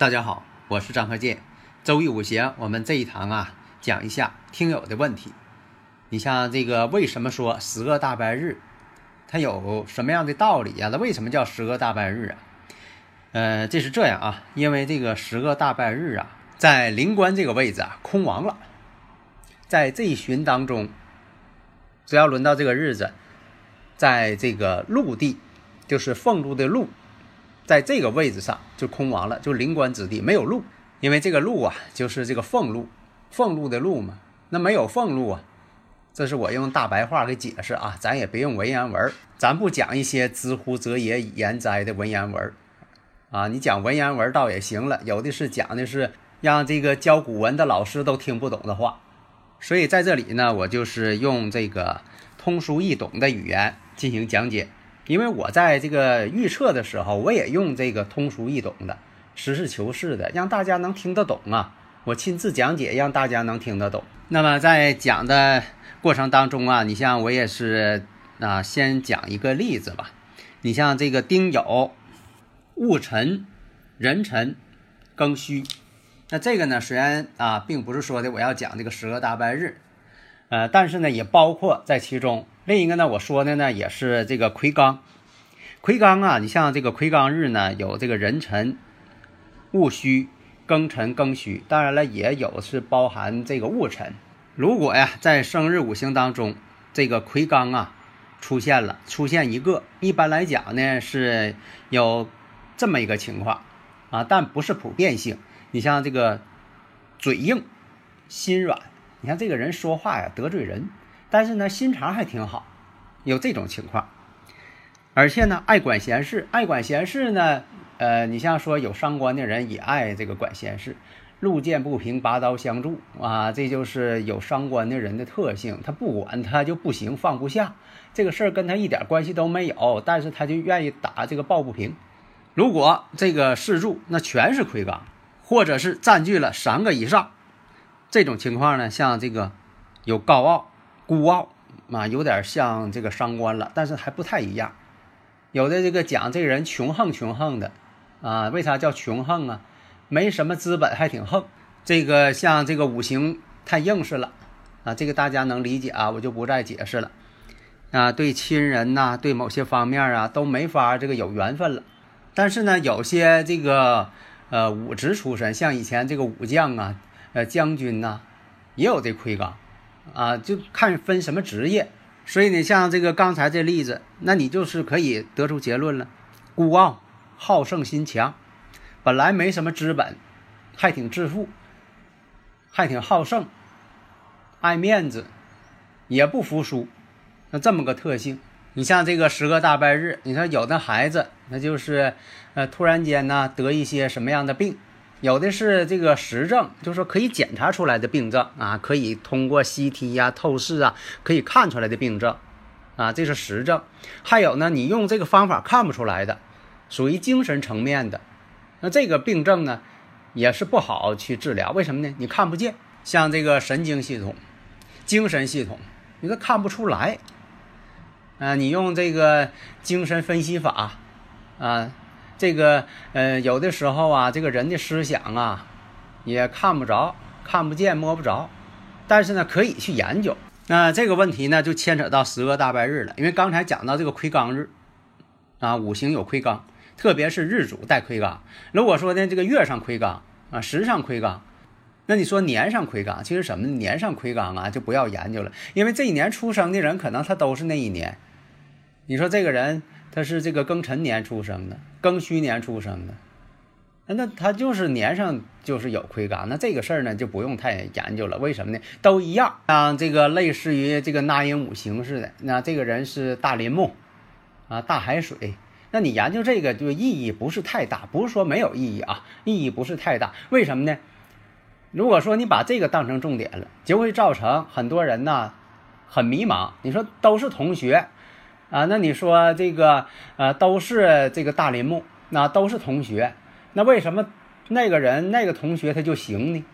大家好，我是张和建。周易五行，我们这一堂啊，讲一下听友的问题。你像这个，为什么说十个大白日，它有什么样的道理呀？它为什么叫十个大白日啊？呃，这是这样啊，因为这个十个大白日啊，在灵官这个位置啊，空亡了。在这一旬当中，只要轮到这个日子，在这个陆地，就是俸禄的禄。在这个位置上就空亡了，就灵官之地没有路，因为这个路啊，就是这个俸禄，俸禄的禄嘛。那没有俸禄啊，这是我用大白话给解释啊，咱也别用文言文，咱不讲一些知乎者也以言哉的文言文啊。你讲文言文倒也行了，有的是讲的是让这个教古文的老师都听不懂的话。所以在这里呢，我就是用这个通俗易懂的语言进行讲解。因为我在这个预测的时候，我也用这个通俗易懂的、实事求是的，让大家能听得懂啊。我亲自讲解，让大家能听得懂。那么在讲的过程当中啊，你像我也是啊，先讲一个例子吧。你像这个丁酉、戊辰、壬辰、庚戌，那这个呢，虽然啊，并不是说的我要讲这个十个大拜日，呃，但是呢，也包括在其中。另一个呢，我说的呢也是这个魁罡，魁罡啊，你像这个魁罡日呢，有这个壬辰、戊戌、庚辰、庚戌，当然了，也有是包含这个戊辰。如果呀，在生日五行当中，这个魁罡啊出现了，出现一个，一般来讲呢是有这么一个情况啊，但不是普遍性。你像这个嘴硬、心软，你看这个人说话呀得罪人。但是呢，心肠还挺好，有这种情况，而且呢，爱管闲事，爱管闲事呢，呃，你像说有伤官的人也爱这个管闲事，路见不平拔刀相助啊，这就是有伤官的人的特性，他不管他就不行，放不下这个事儿跟他一点关系都没有，但是他就愿意打这个抱不平。如果这个四柱那全是魁罡，或者是占据了三个以上，这种情况呢，像这个有高傲。孤傲啊，有点像这个伤官了，但是还不太一样。有的这个讲这个人穷横穷横的啊，为啥叫穷横啊？没什么资本，还挺横。这个像这个五行太硬实了啊，这个大家能理解啊，我就不再解释了啊。对亲人呐，对某些方面啊，都没法这个有缘分了。但是呢，有些这个呃武职出身，像以前这个武将啊，呃将军呐，也有这魁罡。啊，就看分什么职业，所以你像这个刚才这例子，那你就是可以得出结论了：孤傲、好胜心强，本来没什么资本，还挺自负，还挺好胜，爱面子，也不服输，那这么个特性。你像这个十个大拜日，你说有的孩子，那就是呃突然间呢得一些什么样的病。有的是这个实证，就是说可以检查出来的病症啊，可以通过 CT 呀、透视啊，可以看出来的病症啊，这是实证。还有呢，你用这个方法看不出来的，属于精神层面的，那这个病症呢，也是不好去治疗。为什么呢？你看不见，像这个神经系统、精神系统，你都看不出来。啊，你用这个精神分析法啊。这个呃，有的时候啊，这个人的思想啊，也看不着、看不见、摸不着，但是呢，可以去研究。那这个问题呢，就牵扯到十个大拜日了。因为刚才讲到这个魁罡日啊，五行有魁罡，特别是日主带魁罡。如果说呢，这个月上魁罡啊，时上魁罡，那你说年上魁罡，其实什么年上魁罡啊，就不要研究了，因为这一年出生的人，可能他都是那一年。你说这个人。他是这个庚辰年出生的，庚戌年出生的，那他就是年上就是有亏嘎，那这个事儿呢就不用太研究了。为什么呢？都一样，像这个类似于这个纳音五行似的。那这个人是大林木啊，大海水。那你研究这个就意义不是太大，不是说没有意义啊，意义不是太大。为什么呢？如果说你把这个当成重点了，就会造成很多人呢很迷茫。你说都是同学啊，那你说这个呃都是这个大林木，那都是同学。那为什么那个人那个同学他就行呢？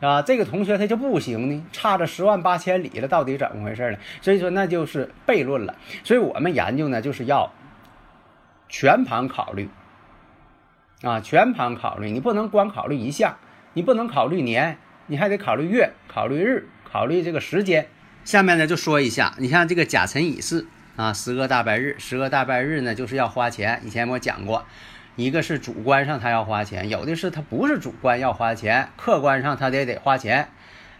啊，这个同学他就不行呢？差着十万八千里了，到底怎么回事呢？所以说那就是悖论了。所以我们研究呢，就是要全盘考虑啊，全盘考虑，你不能光考虑一项，你不能考虑年，你还得考虑月、考虑日、考虑这个时间。下面呢就说一下，你像这个甲辰乙巳啊，十个大白日，十个大白日呢就是要花钱。以前我讲过。一个是主观上他要花钱，有的是他不是主观要花钱，客观上他得得花钱，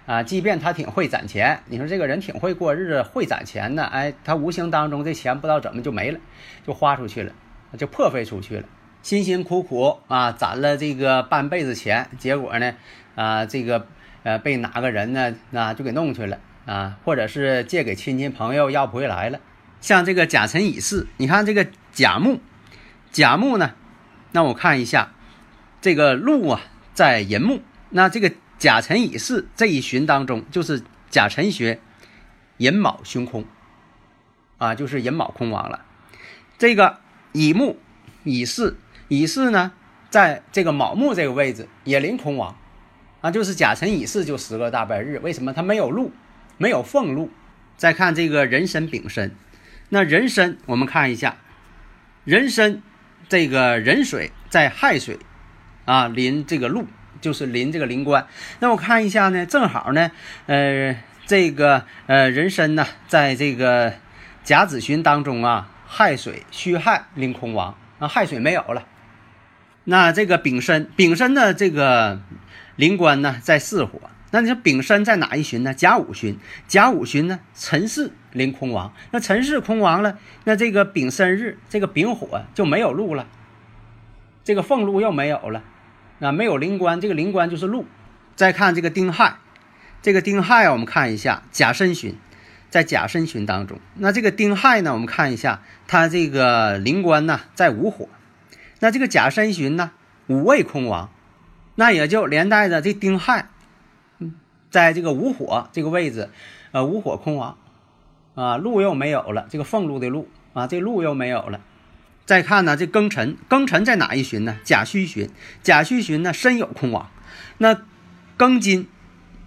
啊，即便他挺会攒钱，你说这个人挺会过日子，会攒钱呢，哎，他无形当中这钱不知道怎么就没了，就花出去了，就破费出去了，辛辛苦苦啊攒了这个半辈子钱，结果呢，啊，这个呃被哪个人呢，那就给弄去了啊，或者是借给亲戚朋友要不回来了，像这个甲辰乙巳，你看这个甲木，甲木呢。那我看一下，这个禄啊，在寅木。那这个甲辰乙巳这一旬当中，就是甲辰学寅卯凶空啊，就是寅卯空亡了。这个乙木、乙巳、乙巳呢，在这个卯木这个位置也临空亡啊，就是甲辰乙巳就十个大白日。为什么它没有禄，没有俸禄？再看这个壬申丙申，那壬申我们看一下，壬申。这个壬水在亥水，啊，临这个禄，就是临这个临官。那我看一下呢，正好呢，呃，这个呃壬申呢，在这个甲子旬当中啊，亥水戌亥临空亡啊，亥水没有了。那这个丙申，丙申的这个临官呢，在巳火。那你说丙申在哪一旬呢？甲午旬，甲午旬呢？辰巳临空亡。那辰巳空亡了，那这个丙申日，这个丙火就没有禄了，这个俸禄又没有了，啊，没有灵官，这个灵官就是禄。再看这个丁亥，这个丁亥，我们看一下甲申旬，在甲申旬当中，那这个丁亥呢，我们看一下它这个灵官呢在午火，那这个甲申旬呢五未空亡，那也就连带着这丁亥。在这个午火这个位置，呃，午火空亡，啊，禄又没有了，这个俸禄的禄啊，这禄又没有了。再看呢，这庚辰，庚辰在哪一旬呢？甲戌旬，甲戌旬呢，申酉空亡。那庚金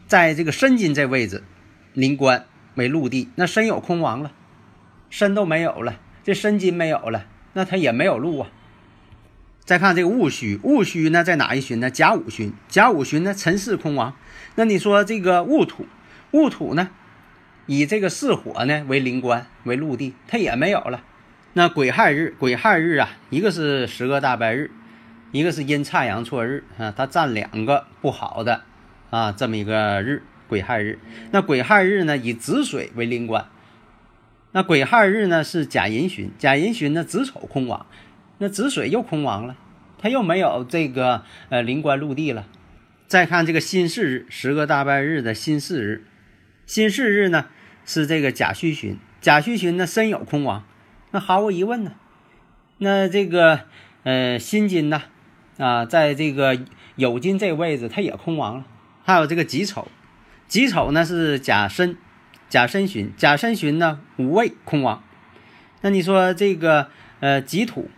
在这个申金这位置，临官为禄地，那申酉空亡了，申都没有了，这申金没有了，那他也没有禄啊。再看这个戊戌，戊戌呢在哪一旬呢？甲午旬，甲午旬呢辰巳空亡。那你说这个戊土，戊土呢，以这个巳火呢为临官为禄地，它也没有了。那癸亥日，癸亥日啊，一个是十个大白日，一个是阴差阳错日啊，它占两个不好的啊这么一个日，癸亥日。那癸亥日呢，以子水为临官。那癸亥日呢是甲寅旬，甲寅旬呢子丑空亡。那子水又空亡了，他又没有这个呃临官禄地了。再看这个辛巳日，十个大拜日的辛巳日，辛巳日呢是这个甲戌旬，甲戌旬呢申酉空亡。那毫无疑问呢，那这个呃辛金呢啊，在这个酉金这位置，它也空亡了。还有这个己丑，己丑呢是甲申，甲申旬，甲申旬呢五位空亡。那你说这个呃己土。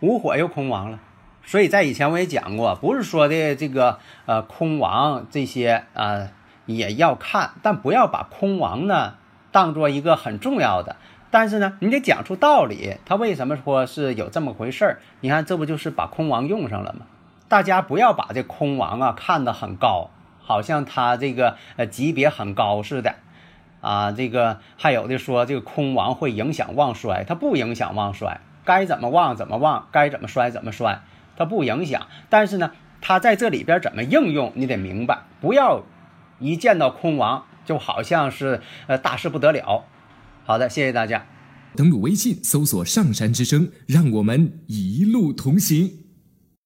无火又空亡了，所以在以前我也讲过，不是说的这个呃空亡这些啊也要看，但不要把空亡呢当做一个很重要的。但是呢，你得讲出道理，他为什么说是有这么回事儿？你看，这不就是把空亡用上了吗？大家不要把这空亡啊看得很高，好像他这个呃级别很高似的啊。这个还有的说这个空亡会影响旺衰，它不影响旺衰。该怎么旺怎么旺，该怎么摔怎么摔，它不影响。但是呢，它在这里边怎么应用，你得明白，不要一见到空亡就好像是呃大事不得了。好的，谢谢大家。登录微信搜索“上山之声”，让我们一路同行。